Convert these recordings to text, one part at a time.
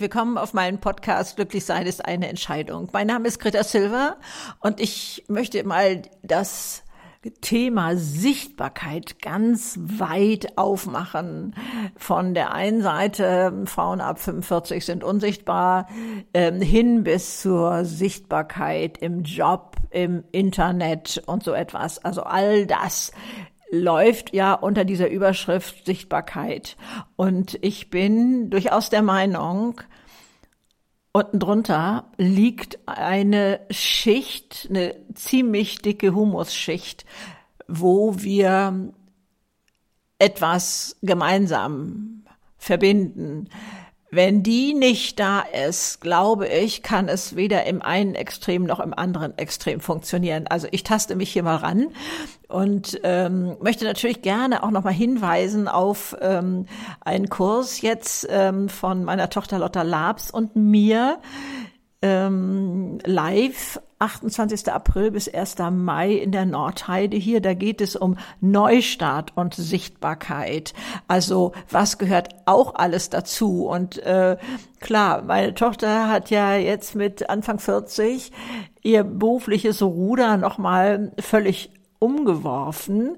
herzlich willkommen auf meinem Podcast Glücklich sein ist eine Entscheidung. Mein Name ist Greta Silver und ich möchte mal das Thema Sichtbarkeit ganz weit aufmachen. Von der einen Seite, Frauen ab 45 sind unsichtbar, ähm, hin bis zur Sichtbarkeit im Job, im Internet und so etwas. Also all das läuft ja unter dieser Überschrift Sichtbarkeit. Und ich bin durchaus der Meinung, Unten drunter liegt eine Schicht, eine ziemlich dicke Humusschicht, wo wir etwas gemeinsam verbinden. Wenn die nicht da ist, glaube ich, kann es weder im einen Extrem noch im anderen Extrem funktionieren. Also ich taste mich hier mal ran und ähm, möchte natürlich gerne auch noch mal hinweisen auf ähm, einen Kurs jetzt ähm, von meiner Tochter Lotta Labs und mir ähm, live 28. April bis 1. Mai in der Nordheide hier. Da geht es um Neustart und Sichtbarkeit. Also was gehört auch alles dazu? Und äh, klar, meine Tochter hat ja jetzt mit Anfang 40 ihr berufliches Ruder nochmal völlig umgeworfen.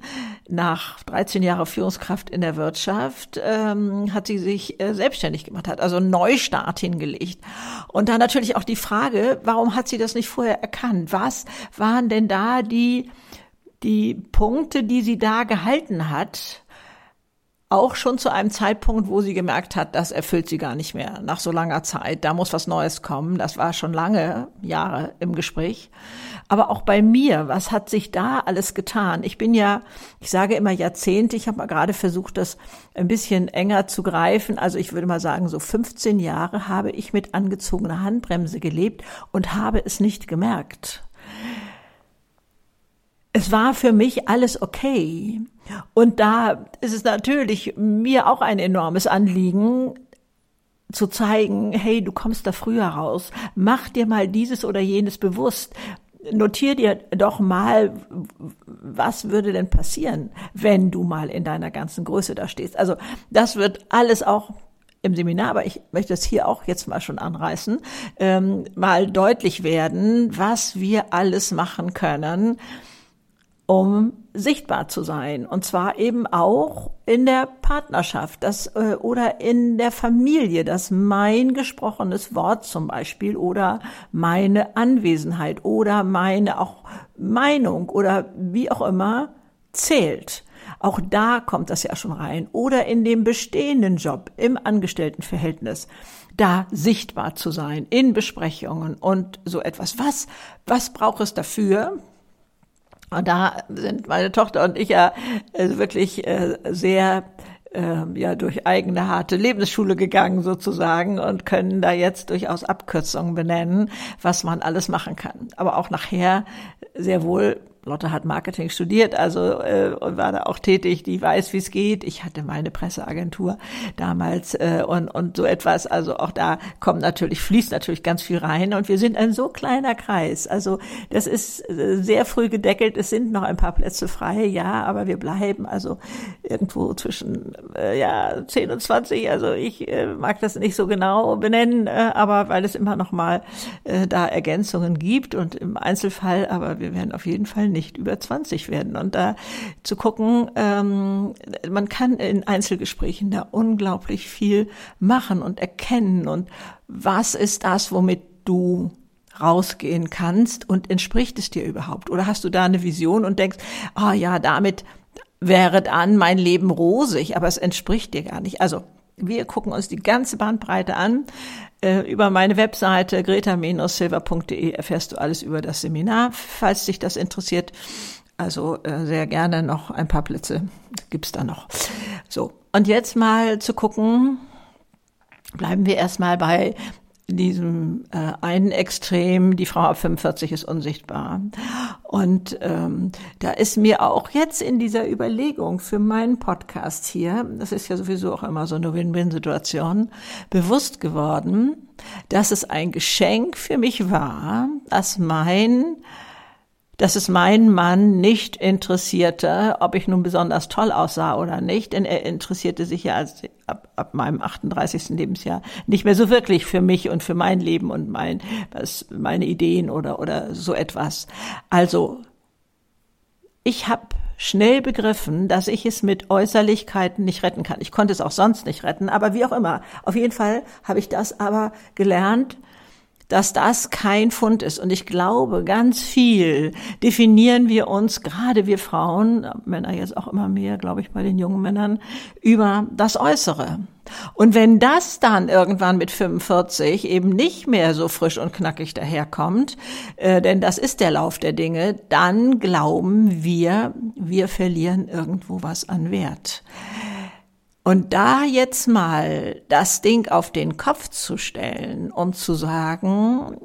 Nach 13 Jahre Führungskraft in der Wirtschaft ähm, hat sie sich äh, selbstständig gemacht, hat also einen Neustart hingelegt. Und dann natürlich auch die Frage, warum hat sie das nicht vorher erkannt? Was waren denn da die, die Punkte, die sie da gehalten hat? Auch schon zu einem Zeitpunkt, wo sie gemerkt hat, das erfüllt sie gar nicht mehr nach so langer Zeit. Da muss was Neues kommen. Das war schon lange Jahre im Gespräch. Aber auch bei mir, was hat sich da alles getan? Ich bin ja, ich sage immer Jahrzehnte, ich habe mal gerade versucht, das ein bisschen enger zu greifen. Also ich würde mal sagen, so 15 Jahre habe ich mit angezogener Handbremse gelebt und habe es nicht gemerkt es war für mich alles okay. Und da ist es natürlich mir auch ein enormes Anliegen, zu zeigen, hey, du kommst da früher raus, mach dir mal dieses oder jenes bewusst, notier dir doch mal, was würde denn passieren, wenn du mal in deiner ganzen Größe da stehst. Also das wird alles auch im Seminar, aber ich möchte es hier auch jetzt mal schon anreißen, ähm, mal deutlich werden, was wir alles machen können, um sichtbar zu sein. Und zwar eben auch in der Partnerschaft das, äh, oder in der Familie, dass mein gesprochenes Wort zum Beispiel oder meine Anwesenheit oder meine auch Meinung oder wie auch immer zählt. Auch da kommt das ja schon rein. Oder in dem bestehenden Job, im Angestelltenverhältnis, da sichtbar zu sein, in Besprechungen und so etwas. Was, was braucht es dafür? Und da sind meine Tochter und ich ja äh, wirklich äh, sehr äh, ja durch eigene harte Lebensschule gegangen sozusagen und können da jetzt durchaus Abkürzungen benennen, was man alles machen kann. Aber auch nachher sehr wohl Lotte hat Marketing studiert, also äh, und war da auch tätig, die weiß, wie es geht. Ich hatte meine Presseagentur damals äh, und und so etwas. Also auch da kommt natürlich fließt natürlich ganz viel rein und wir sind ein so kleiner Kreis. Also das ist äh, sehr früh gedeckelt. Es sind noch ein paar Plätze frei, ja, aber wir bleiben also irgendwo zwischen äh, ja 10 und 20. Also ich äh, mag das nicht so genau benennen, äh, aber weil es immer noch mal äh, da Ergänzungen gibt und im Einzelfall, aber wir werden auf jeden Fall nicht über 20 werden. Und da zu gucken, ähm, man kann in Einzelgesprächen da unglaublich viel machen und erkennen. Und was ist das, womit du rausgehen kannst und entspricht es dir überhaupt? Oder hast du da eine Vision und denkst, ah oh ja, damit wäre dann mein Leben rosig, aber es entspricht dir gar nicht. Also wir gucken uns die ganze Bandbreite an. Äh, über meine Webseite greta-silver.de erfährst du alles über das Seminar, falls dich das interessiert. Also äh, sehr gerne noch ein paar Plätze gibt's da noch. So, und jetzt mal zu gucken, bleiben wir erstmal bei in diesem äh, einen Extrem, die Frau ab 45 ist unsichtbar. Und ähm, da ist mir auch jetzt in dieser Überlegung für meinen Podcast hier, das ist ja sowieso auch immer so eine Win-Win-Situation, bewusst geworden, dass es ein Geschenk für mich war, dass mein dass es meinen Mann nicht interessierte, ob ich nun besonders toll aussah oder nicht, denn er interessierte sich ja als, ab, ab meinem 38. Lebensjahr nicht mehr so wirklich für mich und für mein Leben und mein, was, meine Ideen oder, oder so etwas. Also, ich habe schnell begriffen, dass ich es mit Äußerlichkeiten nicht retten kann. Ich konnte es auch sonst nicht retten, aber wie auch immer. Auf jeden Fall habe ich das aber gelernt, dass das kein Fund ist. Und ich glaube, ganz viel definieren wir uns, gerade wir Frauen, Männer jetzt auch immer mehr, glaube ich, bei den jungen Männern, über das Äußere. Und wenn das dann irgendwann mit 45 eben nicht mehr so frisch und knackig daherkommt, äh, denn das ist der Lauf der Dinge, dann glauben wir, wir verlieren irgendwo was an Wert. Und da jetzt mal das Ding auf den Kopf zu stellen und zu sagen,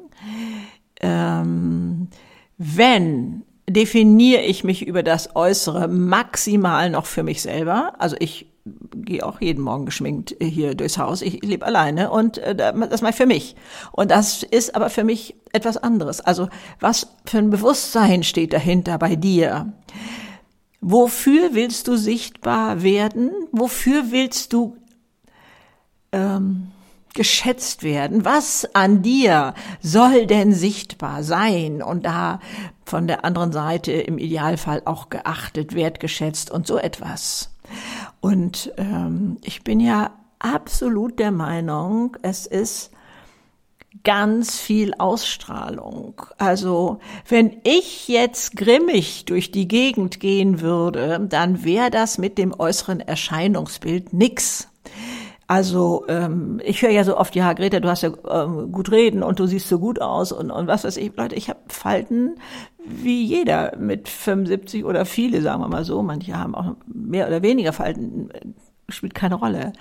ähm, wenn definiere ich mich über das Äußere maximal noch für mich selber, also ich gehe auch jeden Morgen geschminkt hier durchs Haus. Ich lebe alleine und äh, das mache ich für mich. Und das ist aber für mich etwas anderes. Also was für ein Bewusstsein steht dahinter bei dir? Wofür willst du sichtbar werden? Wofür willst du ähm, geschätzt werden? Was an dir soll denn sichtbar sein und da von der anderen Seite im Idealfall auch geachtet, wertgeschätzt und so etwas? Und ähm, ich bin ja absolut der Meinung, es ist ganz viel Ausstrahlung. Also wenn ich jetzt grimmig durch die Gegend gehen würde, dann wäre das mit dem äußeren Erscheinungsbild nix. Also ähm, ich höre ja so oft, ja Greta, du hast ja ähm, gut reden und du siehst so gut aus und, und was weiß ich. Leute, ich habe Falten wie jeder mit 75 oder viele, sagen wir mal so. Manche haben auch mehr oder weniger Falten, spielt keine Rolle.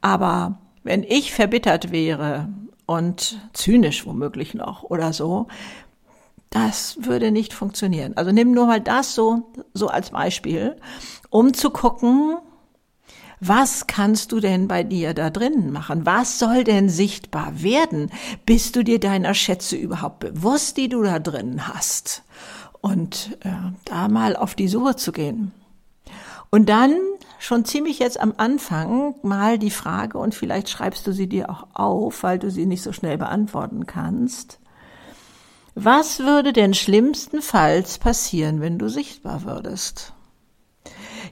Aber wenn ich verbittert wäre und zynisch womöglich noch oder so, das würde nicht funktionieren. Also nimm nur mal das so, so als Beispiel, um zu gucken, was kannst du denn bei dir da drinnen machen? Was soll denn sichtbar werden? Bist du dir deiner Schätze überhaupt bewusst, die du da drinnen hast? Und äh, da mal auf die Suche zu gehen. Und dann schon ziemlich jetzt am Anfang mal die Frage, und vielleicht schreibst du sie dir auch auf, weil du sie nicht so schnell beantworten kannst. Was würde denn schlimmstenfalls passieren, wenn du sichtbar würdest?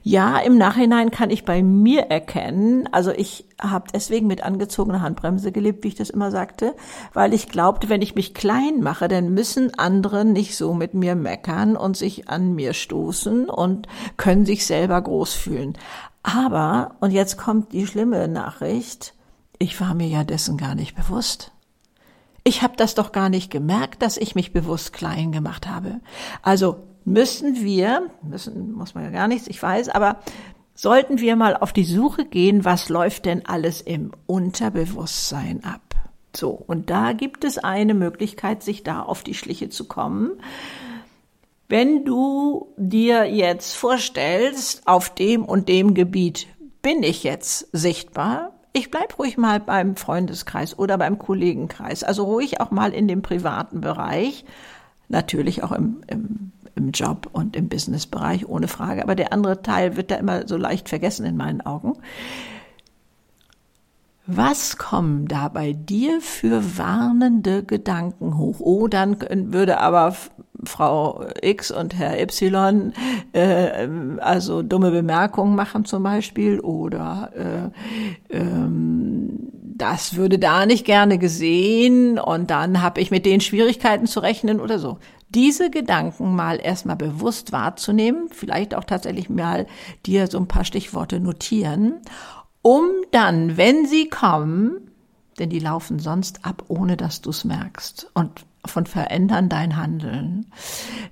Ja, im Nachhinein kann ich bei mir erkennen, also ich habe deswegen mit angezogener Handbremse gelebt, wie ich das immer sagte, weil ich glaubte, wenn ich mich klein mache, dann müssen andere nicht so mit mir meckern und sich an mir stoßen und können sich selber groß fühlen. Aber, und jetzt kommt die schlimme Nachricht, ich war mir ja dessen gar nicht bewusst. Ich habe das doch gar nicht gemerkt, dass ich mich bewusst klein gemacht habe. Also müssen wir, müssen muss man ja gar nichts, ich weiß, aber sollten wir mal auf die Suche gehen, was läuft denn alles im Unterbewusstsein ab? So, und da gibt es eine Möglichkeit, sich da auf die Schliche zu kommen. Wenn du dir jetzt vorstellst, auf dem und dem Gebiet bin ich jetzt sichtbar, ich bleib ruhig mal beim Freundeskreis oder beim Kollegenkreis, also ruhig auch mal in dem privaten Bereich, natürlich auch im, im im Job und im Businessbereich, ohne Frage. Aber der andere Teil wird da immer so leicht vergessen in meinen Augen. Was kommen da bei dir für warnende Gedanken hoch? Oh, dann würde aber Frau X und Herr Y äh, also dumme Bemerkungen machen zum Beispiel oder äh, ähm, das würde da nicht gerne gesehen und dann habe ich mit den Schwierigkeiten zu rechnen oder so diese Gedanken mal erstmal bewusst wahrzunehmen, vielleicht auch tatsächlich mal dir so ein paar Stichworte notieren, um dann, wenn sie kommen, denn die laufen sonst ab, ohne dass du es merkst und von verändern dein Handeln.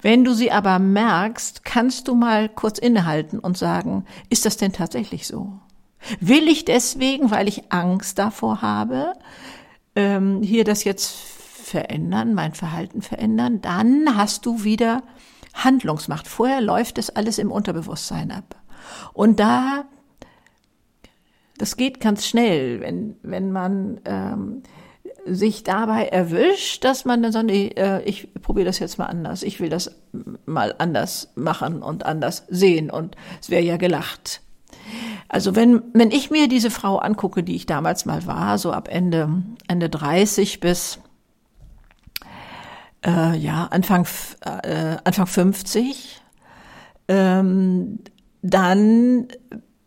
Wenn du sie aber merkst, kannst du mal kurz innehalten und sagen, ist das denn tatsächlich so? Will ich deswegen, weil ich Angst davor habe, ähm, hier das jetzt verändern, mein Verhalten verändern, dann hast du wieder Handlungsmacht. Vorher läuft es alles im Unterbewusstsein ab. Und da, das geht ganz schnell, wenn, wenn man ähm, sich dabei erwischt, dass man dann sagt, nee, äh, ich probiere das jetzt mal anders, ich will das mal anders machen und anders sehen und es wäre ja gelacht. Also wenn, wenn ich mir diese Frau angucke, die ich damals mal war, so ab Ende, Ende 30 bis äh, ja, Anfang, äh, Anfang 50, ähm, dann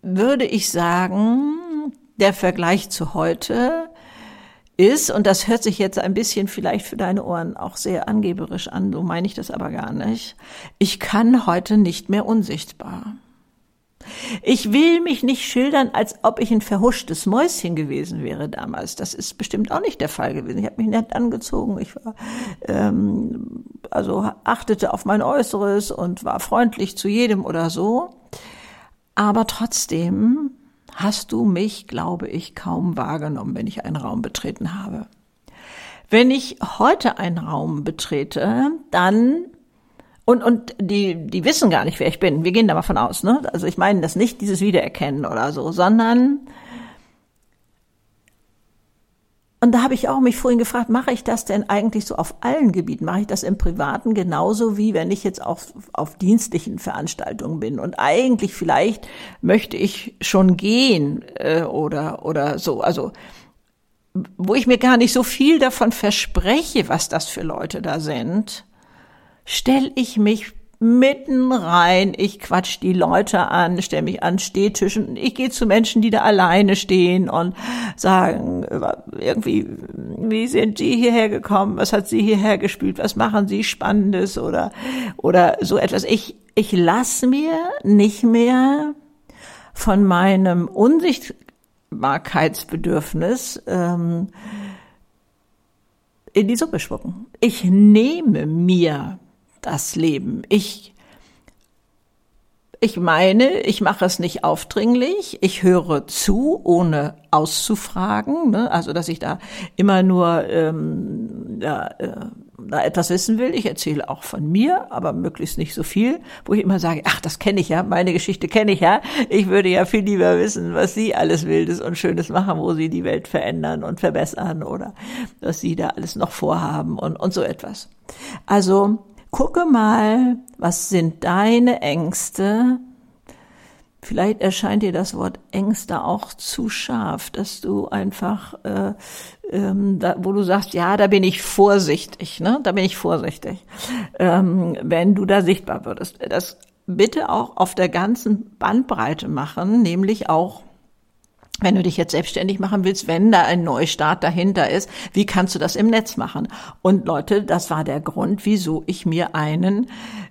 würde ich sagen, der Vergleich zu heute ist, und das hört sich jetzt ein bisschen vielleicht für deine Ohren auch sehr angeberisch an, so meine ich das aber gar nicht, ich kann heute nicht mehr unsichtbar. Ich will mich nicht schildern, als ob ich ein verhuschtes Mäuschen gewesen wäre damals. Das ist bestimmt auch nicht der Fall gewesen. Ich habe mich nett angezogen. Ich war, ähm, also achtete auf mein Äußeres und war freundlich zu jedem oder so. Aber trotzdem hast du mich, glaube ich, kaum wahrgenommen, wenn ich einen Raum betreten habe. Wenn ich heute einen Raum betrete, dann und, und die, die wissen gar nicht, wer ich bin. Wir gehen da mal von aus, ne? Also ich meine das nicht dieses Wiedererkennen oder so, sondern und da habe ich auch mich vorhin gefragt, mache ich das denn eigentlich so auf allen Gebieten? Mache ich das im Privaten genauso wie wenn ich jetzt auf, auf dienstlichen Veranstaltungen bin? Und eigentlich vielleicht möchte ich schon gehen äh, oder, oder so. Also wo ich mir gar nicht so viel davon verspreche, was das für Leute da sind, stelle ich mich mitten rein, ich quatsch die Leute an, stelle mich an Stehtischen, ich gehe zu Menschen, die da alleine stehen und sagen irgendwie, wie sind Sie hierher gekommen, was hat Sie hierher gespielt, was machen Sie Spannendes oder oder so etwas. Ich ich lass mir nicht mehr von meinem Unsichtbarkeitsbedürfnis ähm, in die Suppe spucken. Ich nehme mir das Leben. Ich, ich meine, ich mache es nicht aufdringlich, ich höre zu, ohne auszufragen, ne? also dass ich da immer nur ähm, ja, äh, da etwas wissen will. Ich erzähle auch von mir, aber möglichst nicht so viel, wo ich immer sage, ach, das kenne ich ja, meine Geschichte kenne ich ja. Ich würde ja viel lieber wissen, was Sie alles Wildes und Schönes machen, wo Sie die Welt verändern und verbessern oder was Sie da alles noch vorhaben und, und so etwas. Also gucke mal, was sind deine Ängste? Vielleicht erscheint dir das Wort Ängste auch zu scharf, dass du einfach, äh, ähm, da, wo du sagst, ja, da bin ich vorsichtig, ne? Da bin ich vorsichtig, ähm, wenn du da sichtbar würdest. Das bitte auch auf der ganzen Bandbreite machen, nämlich auch wenn du dich jetzt selbstständig machen willst, wenn da ein Neustart dahinter ist, wie kannst du das im Netz machen? Und Leute, das war der Grund, wieso ich mir einen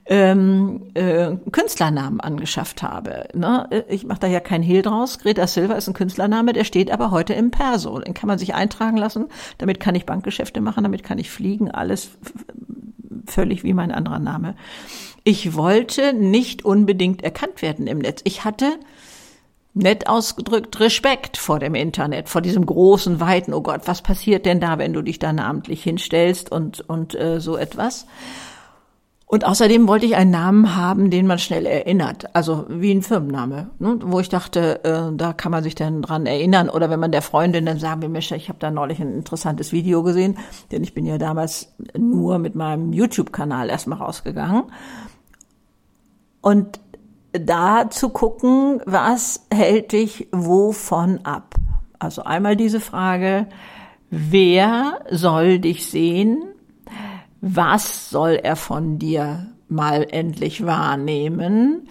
ähm, äh, Künstlernamen angeschafft habe. Ne? Ich mache da ja kein Hehl draus. Greta Silva ist ein Künstlername, der steht aber heute im Perso. Den kann man sich eintragen lassen. Damit kann ich Bankgeschäfte machen, damit kann ich fliegen, alles völlig wie mein anderer Name. Ich wollte nicht unbedingt erkannt werden im Netz. Ich hatte nett ausgedrückt Respekt vor dem Internet, vor diesem großen, weiten, oh Gott, was passiert denn da, wenn du dich da namentlich hinstellst und, und äh, so etwas. Und außerdem wollte ich einen Namen haben, den man schnell erinnert, also wie ein Firmenname, ne? wo ich dachte, äh, da kann man sich dann dran erinnern. Oder wenn man der Freundin dann sagen will, Mensch, ich habe da neulich ein interessantes Video gesehen, denn ich bin ja damals nur mit meinem YouTube-Kanal erstmal rausgegangen. Und da zu gucken, was hält dich wovon ab? Also einmal diese Frage, wer soll dich sehen? Was soll er von dir mal endlich wahrnehmen?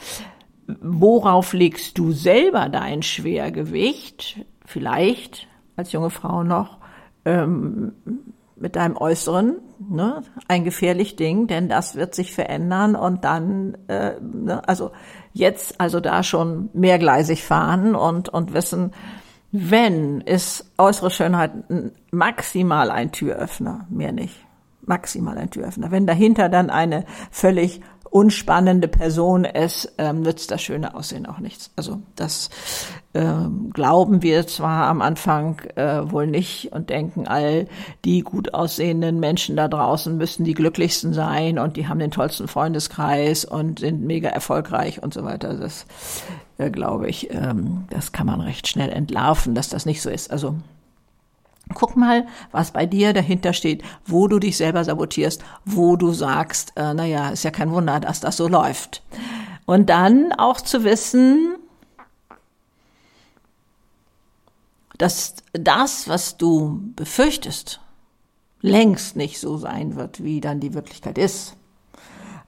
Worauf legst du selber dein Schwergewicht? Vielleicht als junge Frau noch ähm, mit deinem Äußeren, ne, ein gefährlich Ding, denn das wird sich verändern und dann, äh, ne, also jetzt also da schon mehrgleisig fahren und, und wissen, wenn ist äußere Schönheit maximal ein Türöffner, mehr nicht. Maximal ein Türöffner. Wenn dahinter dann eine völlig unspannende Person ist, ähm, nützt das schöne Aussehen auch nichts. Also das ähm, glauben wir zwar am Anfang äh, wohl nicht und denken, all die gut aussehenden Menschen da draußen müssen die glücklichsten sein und die haben den tollsten Freundeskreis und sind mega erfolgreich und so weiter. Das äh, glaube ich, ähm, das kann man recht schnell entlarven, dass das nicht so ist. Also Guck mal, was bei dir dahinter steht, wo du dich selber sabotierst, wo du sagst, äh, naja, ist ja kein Wunder, dass das so läuft. Und dann auch zu wissen, dass das, was du befürchtest, längst nicht so sein wird, wie dann die Wirklichkeit ist.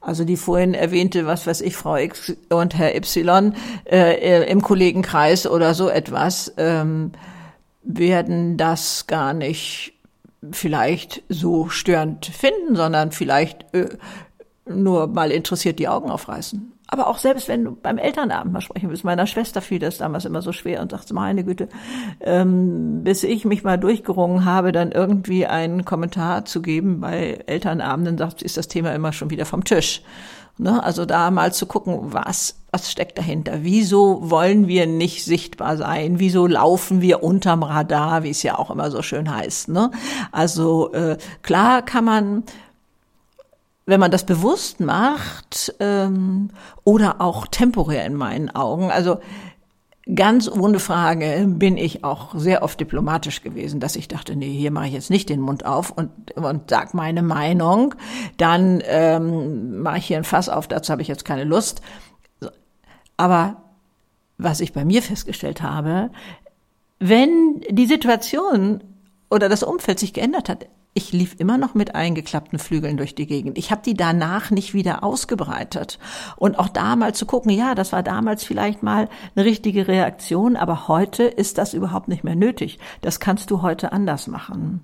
Also die vorhin erwähnte, was weiß ich, Frau X und Herr Y äh, im Kollegenkreis oder so etwas, ähm, werden das gar nicht vielleicht so störend finden, sondern vielleicht äh, nur mal interessiert die Augen aufreißen. Aber auch selbst wenn du beim Elternabend mal sprechen willst, meiner Schwester fiel das damals immer so schwer und sagte, meine Güte, ähm, bis ich mich mal durchgerungen habe, dann irgendwie einen Kommentar zu geben bei Elternabenden, sagt, ist das Thema immer schon wieder vom Tisch. Ne? Also da mal zu gucken, was, was steckt dahinter? Wieso wollen wir nicht sichtbar sein? Wieso laufen wir unterm Radar, wie es ja auch immer so schön heißt? Ne? Also äh, klar kann man wenn man das bewusst macht ähm, oder auch temporär in meinen Augen, also ganz ohne Frage bin ich auch sehr oft diplomatisch gewesen, dass ich dachte, nee, hier mache ich jetzt nicht den Mund auf und, und sag meine Meinung, dann ähm, mache ich hier ein Fass auf, dazu habe ich jetzt keine Lust. Aber was ich bei mir festgestellt habe, wenn die Situation oder das Umfeld sich geändert hat, ich lief immer noch mit eingeklappten Flügeln durch die Gegend. Ich habe die danach nicht wieder ausgebreitet. Und auch da mal zu gucken, ja, das war damals vielleicht mal eine richtige Reaktion, aber heute ist das überhaupt nicht mehr nötig. Das kannst du heute anders machen.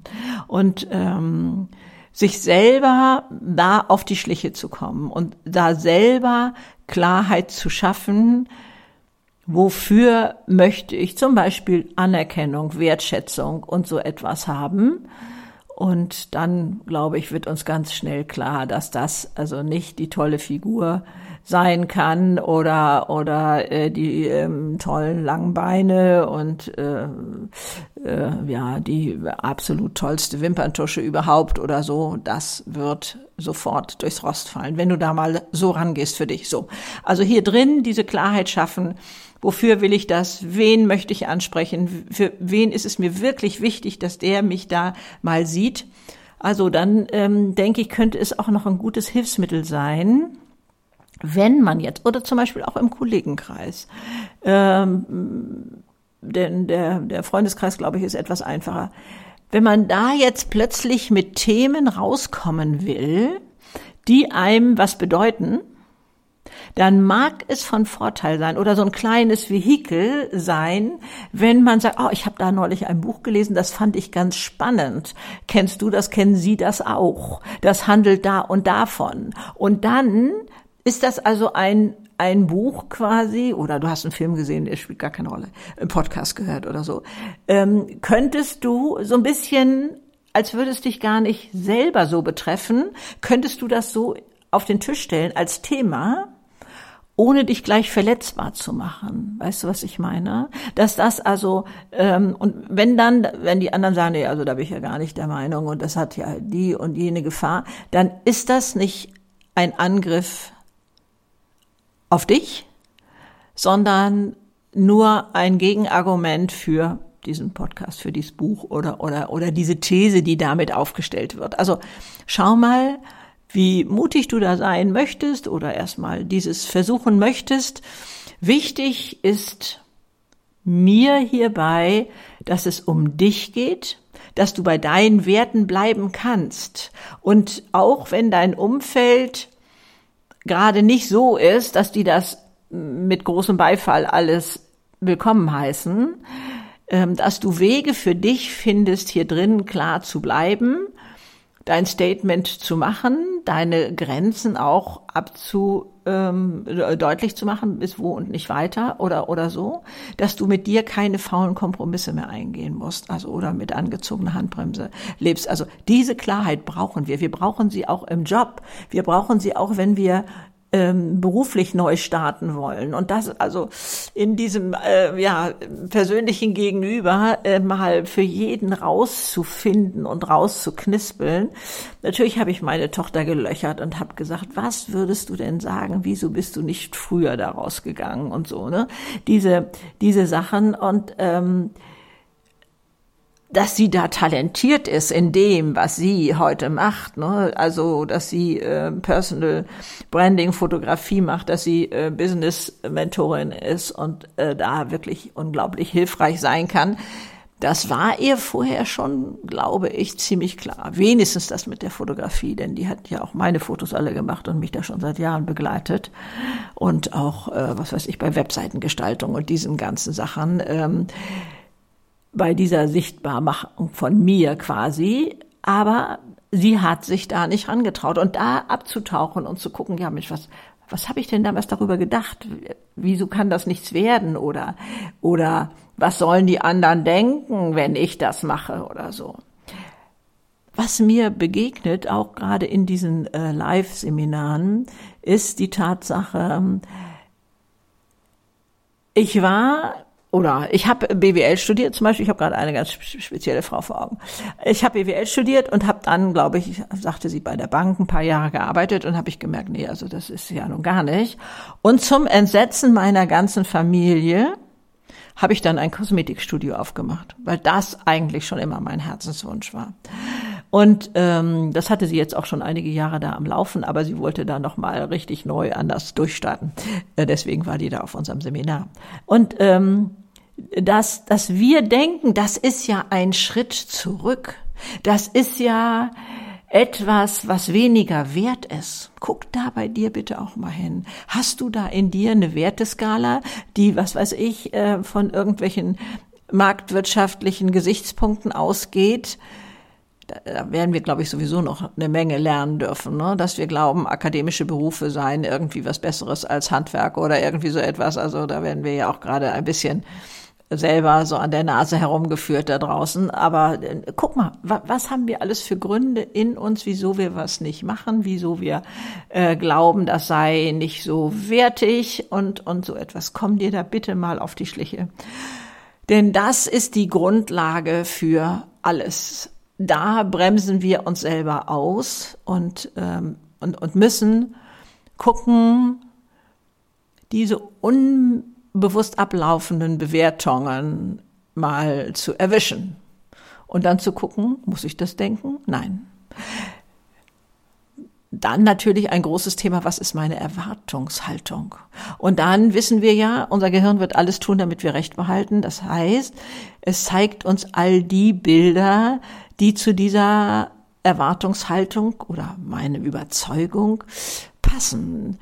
Und ähm, sich selber da auf die Schliche zu kommen und da selber Klarheit zu schaffen, wofür möchte ich zum Beispiel Anerkennung, Wertschätzung und so etwas haben. Und dann, glaube ich, wird uns ganz schnell klar, dass das also nicht die tolle Figur sein kann oder oder äh, die ähm, tollen langen Beine und äh, äh, ja die absolut tollste Wimperntusche überhaupt oder so. Das wird sofort durchs Rost fallen, wenn du da mal so rangehst für dich. So, also hier drin diese Klarheit schaffen Wofür will ich das? Wen möchte ich ansprechen? Für wen ist es mir wirklich wichtig, dass der mich da mal sieht? Also dann ähm, denke ich, könnte es auch noch ein gutes Hilfsmittel sein, wenn man jetzt, oder zum Beispiel auch im Kollegenkreis, ähm, denn der, der Freundeskreis, glaube ich, ist etwas einfacher. Wenn man da jetzt plötzlich mit Themen rauskommen will, die einem was bedeuten, dann mag es von Vorteil sein oder so ein kleines Vehikel sein, wenn man sagt, oh, ich habe da neulich ein Buch gelesen, das fand ich ganz spannend. Kennst du das, kennen Sie das auch? Das handelt da und davon. Und dann ist das also ein ein Buch quasi, oder du hast einen Film gesehen, der spielt gar keine Rolle, einen Podcast gehört oder so, ähm, könntest du so ein bisschen, als würde es dich gar nicht selber so betreffen, könntest du das so auf den Tisch stellen als Thema ohne dich gleich verletzbar zu machen. Weißt du, was ich meine? Dass das also, ähm, und wenn dann, wenn die anderen sagen, nee, also da bin ich ja gar nicht der Meinung und das hat ja die und jene Gefahr, dann ist das nicht ein Angriff auf dich, sondern nur ein Gegenargument für diesen Podcast, für dieses Buch oder, oder, oder diese These, die damit aufgestellt wird. Also schau mal, wie mutig du da sein möchtest oder erstmal dieses versuchen möchtest. Wichtig ist mir hierbei, dass es um dich geht, dass du bei deinen Werten bleiben kannst. Und auch wenn dein Umfeld gerade nicht so ist, dass die das mit großem Beifall alles willkommen heißen, ähm, dass du Wege für dich findest, hier drin klar zu bleiben dein Statement zu machen, deine Grenzen auch abzu ähm, deutlich zu machen, bis wo und nicht weiter oder oder so, dass du mit dir keine faulen Kompromisse mehr eingehen musst, also oder mit angezogener Handbremse lebst. Also diese Klarheit brauchen wir. Wir brauchen sie auch im Job. Wir brauchen sie auch, wenn wir ähm, beruflich neu starten wollen und das also in diesem äh, ja persönlichen Gegenüber äh, mal für jeden rauszufinden und rauszuknispeln. Natürlich habe ich meine Tochter gelöchert und habe gesagt, was würdest du denn sagen? Wieso bist du nicht früher da rausgegangen und so ne? Diese diese Sachen und ähm, dass sie da talentiert ist in dem, was sie heute macht. Ne? Also, dass sie äh, Personal Branding, Fotografie macht, dass sie äh, Business Mentorin ist und äh, da wirklich unglaublich hilfreich sein kann. Das war ihr vorher schon, glaube ich, ziemlich klar. Wenigstens das mit der Fotografie, denn die hat ja auch meine Fotos alle gemacht und mich da schon seit Jahren begleitet. Und auch, äh, was weiß ich, bei Webseitengestaltung und diesen ganzen Sachen. Ähm, bei dieser Sichtbarmachung von mir quasi. Aber sie hat sich da nicht rangetraut. Und da abzutauchen und zu gucken, ja, Mensch, was, was habe ich denn damals darüber gedacht? Wieso kann das nichts werden? Oder, oder was sollen die anderen denken, wenn ich das mache oder so? Was mir begegnet, auch gerade in diesen äh, Live-Seminaren, ist die Tatsache, ich war oder ich habe BWL studiert zum Beispiel, ich habe gerade eine ganz spezielle Frau vor Augen. Ich habe BWL studiert und habe dann, glaube ich, sagte sie, bei der Bank ein paar Jahre gearbeitet und habe ich gemerkt, nee, also das ist ja nun gar nicht. Und zum Entsetzen meiner ganzen Familie habe ich dann ein Kosmetikstudio aufgemacht, weil das eigentlich schon immer mein Herzenswunsch war. Und ähm, das hatte sie jetzt auch schon einige Jahre da am Laufen, aber sie wollte da noch mal richtig neu anders durchstarten. Äh, deswegen war die da auf unserem Seminar. Und ähm, dass, dass wir denken, das ist ja ein Schritt zurück. Das ist ja etwas, was weniger wert ist. Guck da bei dir bitte auch mal hin. Hast du da in dir eine Werteskala, die, was weiß ich, äh, von irgendwelchen marktwirtschaftlichen Gesichtspunkten ausgeht? da werden wir, glaube ich, sowieso noch eine Menge lernen dürfen, ne? dass wir glauben, akademische Berufe seien irgendwie was Besseres als Handwerk oder irgendwie so etwas. Also da werden wir ja auch gerade ein bisschen selber so an der Nase herumgeführt da draußen. Aber äh, guck mal, wa was haben wir alles für Gründe in uns, wieso wir was nicht machen, wieso wir äh, glauben, das sei nicht so wertig und, und so etwas. Komm dir da bitte mal auf die Schliche. Denn das ist die Grundlage für alles da bremsen wir uns selber aus und, ähm, und, und müssen gucken, diese unbewusst ablaufenden Bewertungen mal zu erwischen. Und dann zu gucken, muss ich das denken? Nein. Dann natürlich ein großes Thema, was ist meine Erwartungshaltung? Und dann wissen wir ja, unser Gehirn wird alles tun, damit wir Recht behalten. Das heißt, es zeigt uns all die Bilder, die zu dieser Erwartungshaltung oder meine Überzeugung passen.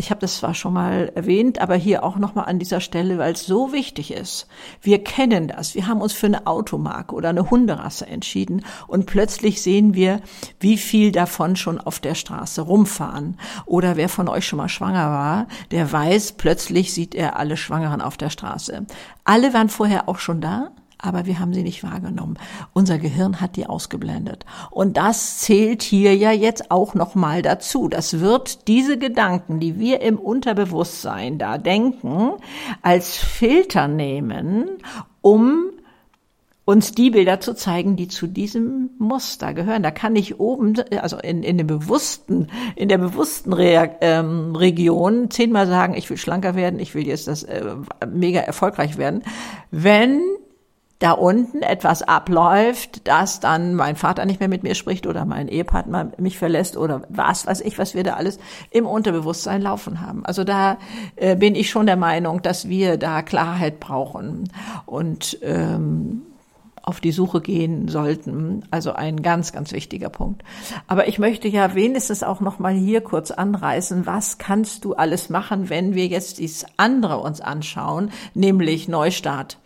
Ich habe das zwar schon mal erwähnt, aber hier auch noch mal an dieser Stelle, weil es so wichtig ist. Wir kennen das. Wir haben uns für eine Automarke oder eine Hunderasse entschieden und plötzlich sehen wir, wie viel davon schon auf der Straße rumfahren. Oder wer von euch schon mal schwanger war, der weiß, plötzlich sieht er alle Schwangeren auf der Straße. Alle waren vorher auch schon da, aber wir haben sie nicht wahrgenommen. Unser Gehirn hat die ausgeblendet. Und das zählt hier ja jetzt auch noch mal dazu. Das wird diese Gedanken, die wir im Unterbewusstsein da denken, als Filter nehmen, um uns die Bilder zu zeigen, die zu diesem Muster gehören. Da kann ich oben, also in, in dem bewussten, in der bewussten Re ähm, Region zehnmal sagen, ich will schlanker werden, ich will jetzt das äh, mega erfolgreich werden. Wenn da unten etwas abläuft, dass dann mein Vater nicht mehr mit mir spricht oder mein Ehepartner mich verlässt oder was weiß ich, was wir da alles im Unterbewusstsein laufen haben. Also da äh, bin ich schon der Meinung, dass wir da Klarheit brauchen und ähm, auf die Suche gehen sollten. Also ein ganz, ganz wichtiger Punkt. Aber ich möchte ja wenigstens auch noch mal hier kurz anreißen, was kannst du alles machen, wenn wir jetzt dies andere uns anschauen, nämlich Neustart.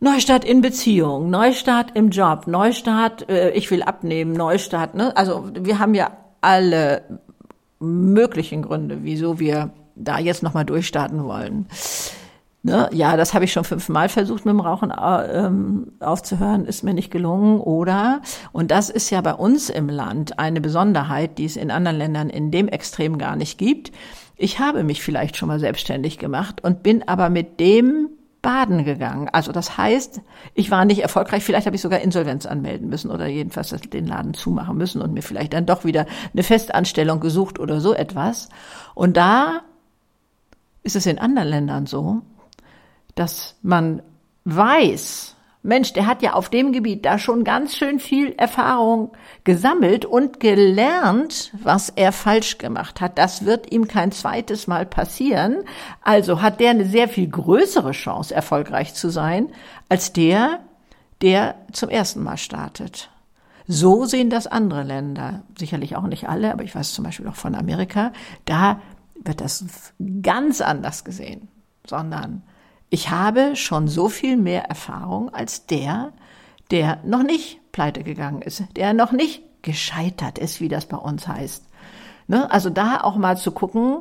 Neustart in Beziehung, Neustart im Job, Neustart, äh, ich will abnehmen, Neustart. Ne? Also wir haben ja alle möglichen Gründe, wieso wir da jetzt nochmal durchstarten wollen. Ne? Ja, das habe ich schon fünfmal versucht mit dem Rauchen äh, ähm, aufzuhören, ist mir nicht gelungen. Oder, und das ist ja bei uns im Land eine Besonderheit, die es in anderen Ländern in dem Extrem gar nicht gibt. Ich habe mich vielleicht schon mal selbstständig gemacht und bin aber mit dem baden gegangen. Also das heißt, ich war nicht erfolgreich. Vielleicht habe ich sogar Insolvenz anmelden müssen oder jedenfalls den Laden zumachen müssen und mir vielleicht dann doch wieder eine Festanstellung gesucht oder so etwas. Und da ist es in anderen Ländern so, dass man weiß, Mensch, der hat ja auf dem Gebiet da schon ganz schön viel Erfahrung gesammelt und gelernt, was er falsch gemacht hat. Das wird ihm kein zweites Mal passieren. Also hat der eine sehr viel größere Chance, erfolgreich zu sein, als der, der zum ersten Mal startet. So sehen das andere Länder. Sicherlich auch nicht alle, aber ich weiß zum Beispiel auch von Amerika. Da wird das ganz anders gesehen, sondern ich habe schon so viel mehr Erfahrung als der, der noch nicht pleite gegangen ist, der noch nicht gescheitert ist, wie das bei uns heißt. Ne? Also da auch mal zu gucken,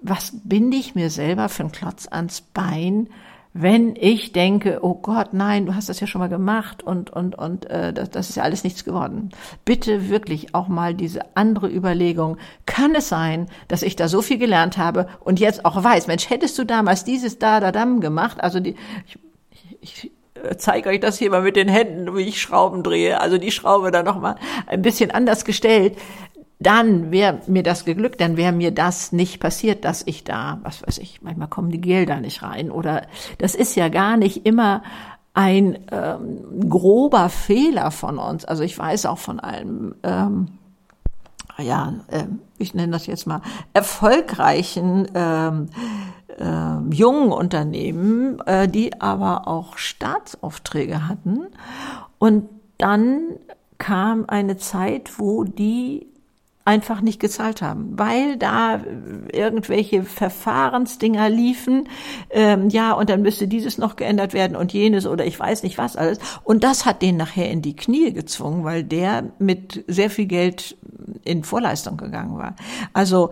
was binde ich mir selber für einen Klotz ans Bein, wenn ich denke, oh Gott, nein, du hast das ja schon mal gemacht und und und äh, das, das ist ja alles nichts geworden. Bitte wirklich auch mal diese andere Überlegung. Kann es sein, dass ich da so viel gelernt habe und jetzt auch weiß, Mensch, hättest du damals dieses da da dam gemacht? Also die, ich, ich, ich zeige euch das hier mal mit den Händen, wie ich Schrauben drehe. Also die Schraube da noch mal ein bisschen anders gestellt dann wäre mir das geglückt, dann wäre mir das nicht passiert, dass ich da, was weiß ich, manchmal kommen die Gelder nicht rein oder das ist ja gar nicht immer ein ähm, grober Fehler von uns. Also ich weiß auch von einem, ähm, ja, äh, ich nenne das jetzt mal erfolgreichen ähm, äh, jungen Unternehmen, äh, die aber auch Staatsaufträge hatten und dann kam eine Zeit, wo die einfach nicht gezahlt haben, weil da irgendwelche Verfahrensdinger liefen, ähm, ja, und dann müsste dieses noch geändert werden und jenes oder ich weiß nicht was alles. Und das hat den nachher in die Knie gezwungen, weil der mit sehr viel Geld in Vorleistung gegangen war. Also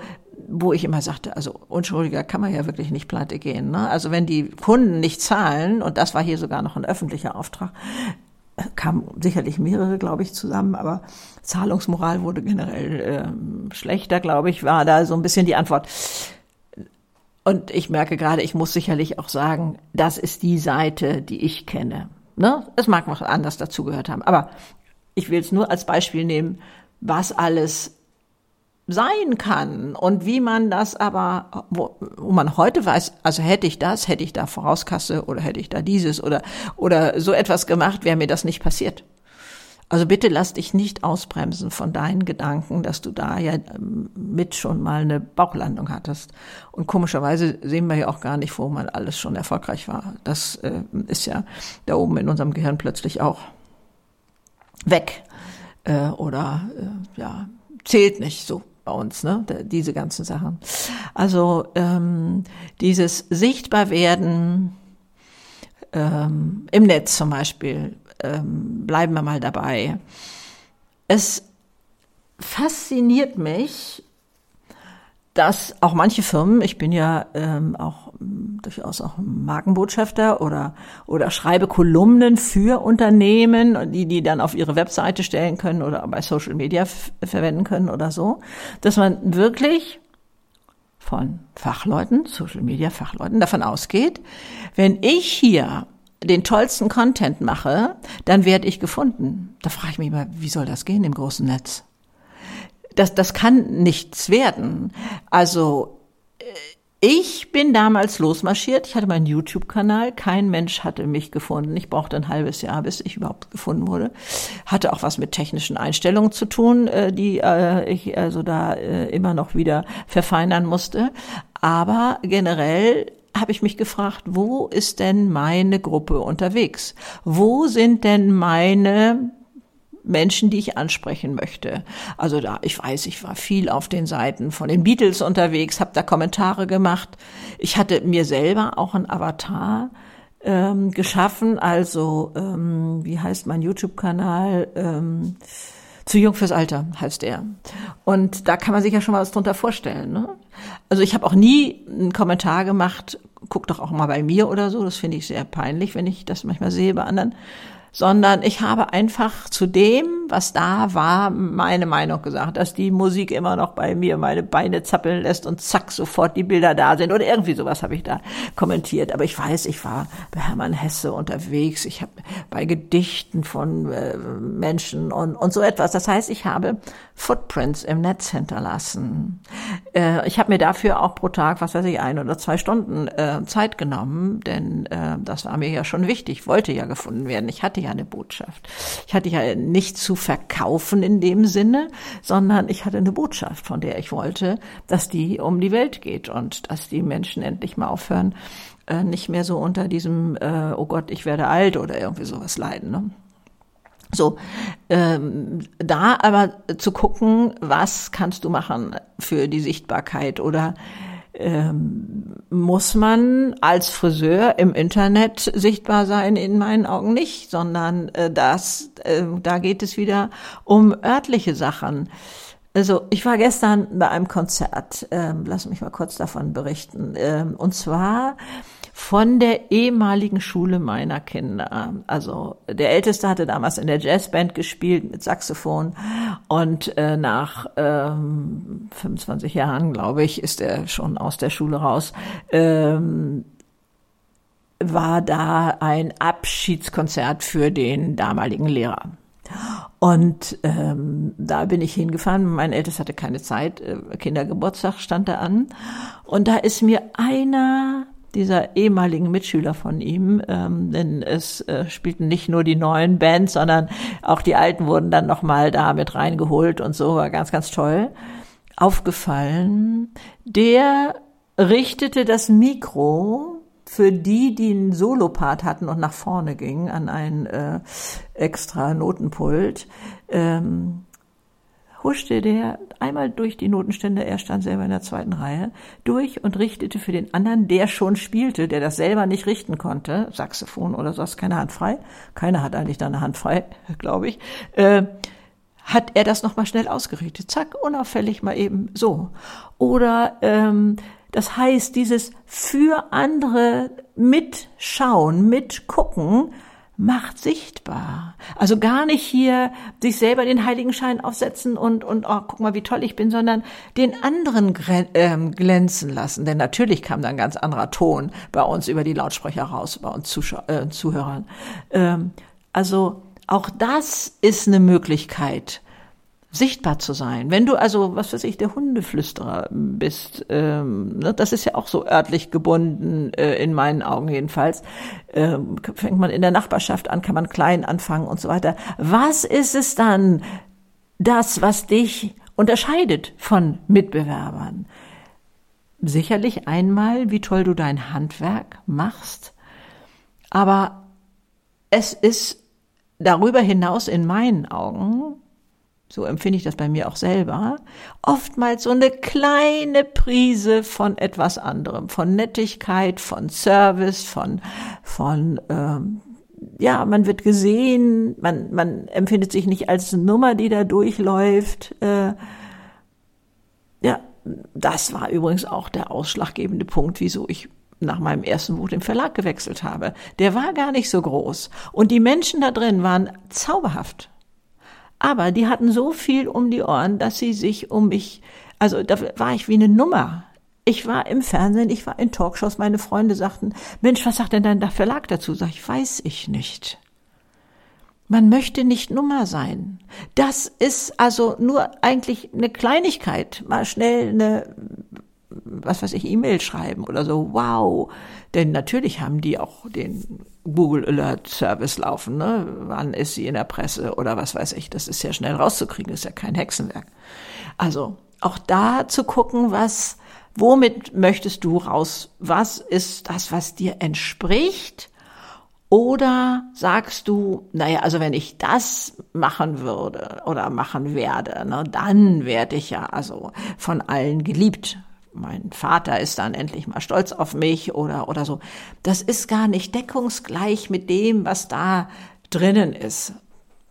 wo ich immer sagte, also unschuldiger kann man ja wirklich nicht pleite gehen. Ne? Also wenn die Kunden nicht zahlen, und das war hier sogar noch ein öffentlicher Auftrag, kamen sicherlich mehrere, glaube ich, zusammen, aber Zahlungsmoral wurde generell äh, schlechter, glaube ich, war da so ein bisschen die Antwort. Und ich merke gerade, ich muss sicherlich auch sagen, das ist die Seite, die ich kenne. Ne? Es mag noch anders dazugehört haben, aber ich will es nur als Beispiel nehmen, was alles sein kann und wie man das aber, wo, wo man heute weiß, also hätte ich das, hätte ich da Vorauskasse oder hätte ich da dieses oder, oder so etwas gemacht, wäre mir das nicht passiert. Also bitte lass dich nicht ausbremsen von deinen Gedanken, dass du da ja ähm, mit schon mal eine Bauchlandung hattest. Und komischerweise sehen wir ja auch gar nicht, wo man alles schon erfolgreich war. Das äh, ist ja da oben in unserem Gehirn plötzlich auch weg äh, oder äh, ja zählt nicht so bei uns, ne? Diese ganzen Sachen. Also ähm, dieses Sichtbarwerden ähm, im Netz zum Beispiel, ähm, bleiben wir mal dabei. Es fasziniert mich, dass auch manche Firmen, ich bin ja ähm, auch ähm, durchaus auch Markenbotschafter oder oder schreibe Kolumnen für Unternehmen, die die dann auf ihre Webseite stellen können oder bei Social Media verwenden können oder so, dass man wirklich von Fachleuten, Social Media Fachleuten davon ausgeht, wenn ich hier den tollsten Content mache, dann werde ich gefunden. Da frage ich mich immer, wie soll das gehen im großen Netz? Das, das kann nichts werden. Also äh, ich bin damals losmarschiert. Ich hatte meinen YouTube-Kanal. Kein Mensch hatte mich gefunden. Ich brauchte ein halbes Jahr, bis ich überhaupt gefunden wurde. Hatte auch was mit technischen Einstellungen zu tun, äh, die äh, ich also da immer noch wieder verfeinern musste. Aber generell habe ich mich gefragt, wo ist denn meine Gruppe unterwegs? Wo sind denn meine Menschen, die ich ansprechen möchte. Also da, ich weiß, ich war viel auf den Seiten von den Beatles unterwegs, habe da Kommentare gemacht. Ich hatte mir selber auch ein Avatar ähm, geschaffen, also ähm, wie heißt mein YouTube-Kanal? Ähm, zu jung fürs Alter heißt er. Und da kann man sich ja schon mal was drunter vorstellen. Ne? Also ich habe auch nie einen Kommentar gemacht, guck doch auch mal bei mir oder so. Das finde ich sehr peinlich, wenn ich das manchmal sehe bei anderen sondern ich habe einfach zu dem, was da war, meine Meinung gesagt, dass die Musik immer noch bei mir meine Beine zappeln lässt und zack, sofort die Bilder da sind oder irgendwie sowas habe ich da kommentiert. Aber ich weiß, ich war bei Hermann Hesse unterwegs, ich habe bei Gedichten von äh, Menschen und, und so etwas. Das heißt, ich habe Footprints im Netz hinterlassen. Äh, ich habe mir dafür auch pro Tag, was weiß ich, ein oder zwei Stunden äh, Zeit genommen, denn äh, das war mir ja schon wichtig, wollte ja gefunden werden. Ich hatte ja eine Botschaft. Ich hatte ja nicht zu verkaufen in dem Sinne, sondern ich hatte eine Botschaft, von der ich wollte, dass die um die Welt geht und dass die Menschen endlich mal aufhören, äh, nicht mehr so unter diesem, äh, oh Gott, ich werde alt oder irgendwie sowas leiden. Ne? So, ähm, da aber zu gucken, was kannst du machen für die Sichtbarkeit oder ähm, muss man als Friseur im Internet sichtbar sein? In meinen Augen nicht, sondern äh, das, äh, da geht es wieder um örtliche Sachen. Also ich war gestern bei einem Konzert, ähm, lass mich mal kurz davon berichten, ähm, und zwar von der ehemaligen Schule meiner Kinder. Also der Älteste hatte damals in der Jazzband gespielt mit Saxophon und äh, nach ähm, 25 Jahren, glaube ich, ist er schon aus der Schule raus. Ähm, war da ein Abschiedskonzert für den damaligen Lehrer. Und ähm, da bin ich hingefahren. Mein Ältester hatte keine Zeit. Äh, Kindergeburtstag stand da an. Und da ist mir einer dieser ehemaligen Mitschüler von ihm, ähm, denn es äh, spielten nicht nur die neuen Bands, sondern auch die alten wurden dann nochmal da mit reingeholt und so, war ganz, ganz toll. Aufgefallen, der richtete das Mikro für die, die einen Solopart hatten und nach vorne gingen an ein äh, extra Notenpult, ähm, huschte der einmal durch die Notenstände, er stand selber in der zweiten Reihe, durch und richtete für den anderen, der schon spielte, der das selber nicht richten konnte, Saxophon oder so, hast keine Hand frei, keiner hat eigentlich da eine Hand frei, glaube ich, äh, hat er das nochmal schnell ausgerichtet. Zack, unauffällig mal eben so. Oder ähm, das heißt, dieses für andere mitschauen, mitgucken, macht sichtbar. Also gar nicht hier sich selber den Heiligenschein aufsetzen und, und oh, guck mal, wie toll ich bin, sondern den anderen ähm, glänzen lassen. Denn natürlich kam dann ganz anderer Ton bei uns über die Lautsprecher raus, bei uns Zuschau äh, Zuhörern. Ähm, also auch das ist eine Möglichkeit, sichtbar zu sein. Wenn du also, was weiß ich, der Hundeflüsterer bist, ähm, ne, das ist ja auch so örtlich gebunden, äh, in meinen Augen jedenfalls, ähm, fängt man in der Nachbarschaft an, kann man klein anfangen und so weiter. Was ist es dann, das, was dich unterscheidet von Mitbewerbern? Sicherlich einmal, wie toll du dein Handwerk machst, aber es ist darüber hinaus in meinen Augen so empfinde ich das bei mir auch selber, oftmals so eine kleine Prise von etwas anderem, von Nettigkeit, von Service, von, von ähm, ja, man wird gesehen, man, man empfindet sich nicht als Nummer, die da durchläuft. Äh, ja, das war übrigens auch der ausschlaggebende Punkt, wieso ich nach meinem ersten Buch den Verlag gewechselt habe. Der war gar nicht so groß. Und die Menschen da drin waren zauberhaft. Aber die hatten so viel um die Ohren, dass sie sich um mich, also da war ich wie eine Nummer. Ich war im Fernsehen, ich war in Talkshows, meine Freunde sagten, Mensch, was sagt denn dein Verlag dazu? Sag ich, weiß ich nicht. Man möchte nicht Nummer sein. Das ist also nur eigentlich eine Kleinigkeit. Mal schnell eine was weiß ich, E-Mail schreiben oder so. Wow. Denn natürlich haben die auch den Google Alert Service laufen. Ne? Wann ist sie in der Presse oder was weiß ich. Das ist ja schnell rauszukriegen. Ist ja kein Hexenwerk. Also auch da zu gucken, was, womit möchtest du raus? Was ist das, was dir entspricht? Oder sagst du, naja, also wenn ich das machen würde oder machen werde, ne, dann werde ich ja also von allen geliebt mein Vater ist dann endlich mal stolz auf mich oder, oder so. Das ist gar nicht deckungsgleich mit dem, was da drinnen ist.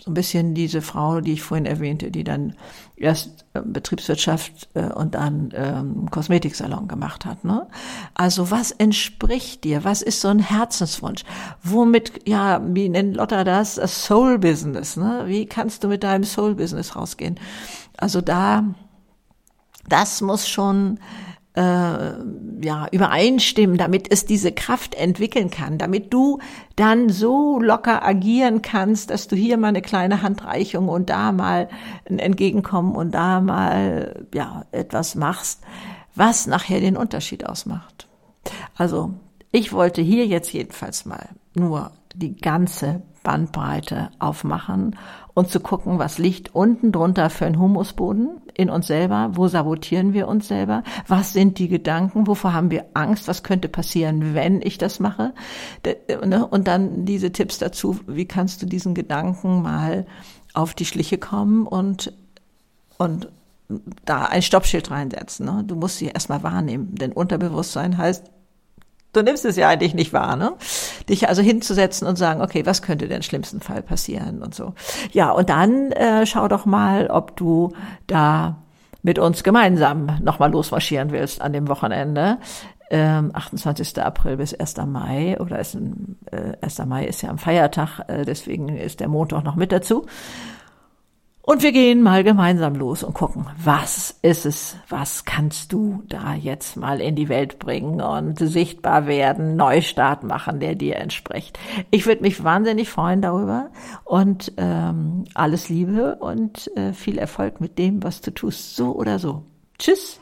so ein bisschen diese Frau, die ich vorhin erwähnte, die dann erst äh, Betriebswirtschaft äh, und dann ähm, Kosmetiksalon gemacht hat. Ne? Also was entspricht dir? Was ist so ein Herzenswunsch? Womit, ja, wie nennt Lotta das? A Soul Business. Ne? Wie kannst du mit deinem Soul Business rausgehen? Also da, das muss schon äh, ja, übereinstimmen, damit es diese Kraft entwickeln kann, damit du dann so locker agieren kannst, dass du hier mal eine kleine Handreichung und da mal ein Entgegenkommen und da mal ja etwas machst, was nachher den Unterschied ausmacht. Also ich wollte hier jetzt jedenfalls mal nur die ganze Bandbreite aufmachen und zu gucken, was liegt unten drunter für ein Humusboden in uns selber, wo sabotieren wir uns selber, was sind die Gedanken, wovor haben wir Angst, was könnte passieren, wenn ich das mache? Ne, und dann diese Tipps dazu, wie kannst du diesen Gedanken mal auf die Schliche kommen und und da ein Stoppschild reinsetzen. Ne? Du musst sie erstmal wahrnehmen, denn Unterbewusstsein heißt, du nimmst es ja eigentlich nicht wahr, ne? Dich also hinzusetzen und sagen, okay, was könnte denn im schlimmsten Fall passieren und so. Ja, und dann äh, schau doch mal, ob du da mit uns gemeinsam nochmal losmarschieren willst an dem Wochenende. Ähm, 28. April bis 1. Mai oder ist ein, äh, 1. Mai ist ja am Feiertag, äh, deswegen ist der Montag noch mit dazu. Und wir gehen mal gemeinsam los und gucken, was ist es, was kannst du da jetzt mal in die Welt bringen und sichtbar werden, Neustart machen, der dir entspricht. Ich würde mich wahnsinnig freuen darüber und ähm, alles Liebe und äh, viel Erfolg mit dem, was du tust, so oder so. Tschüss.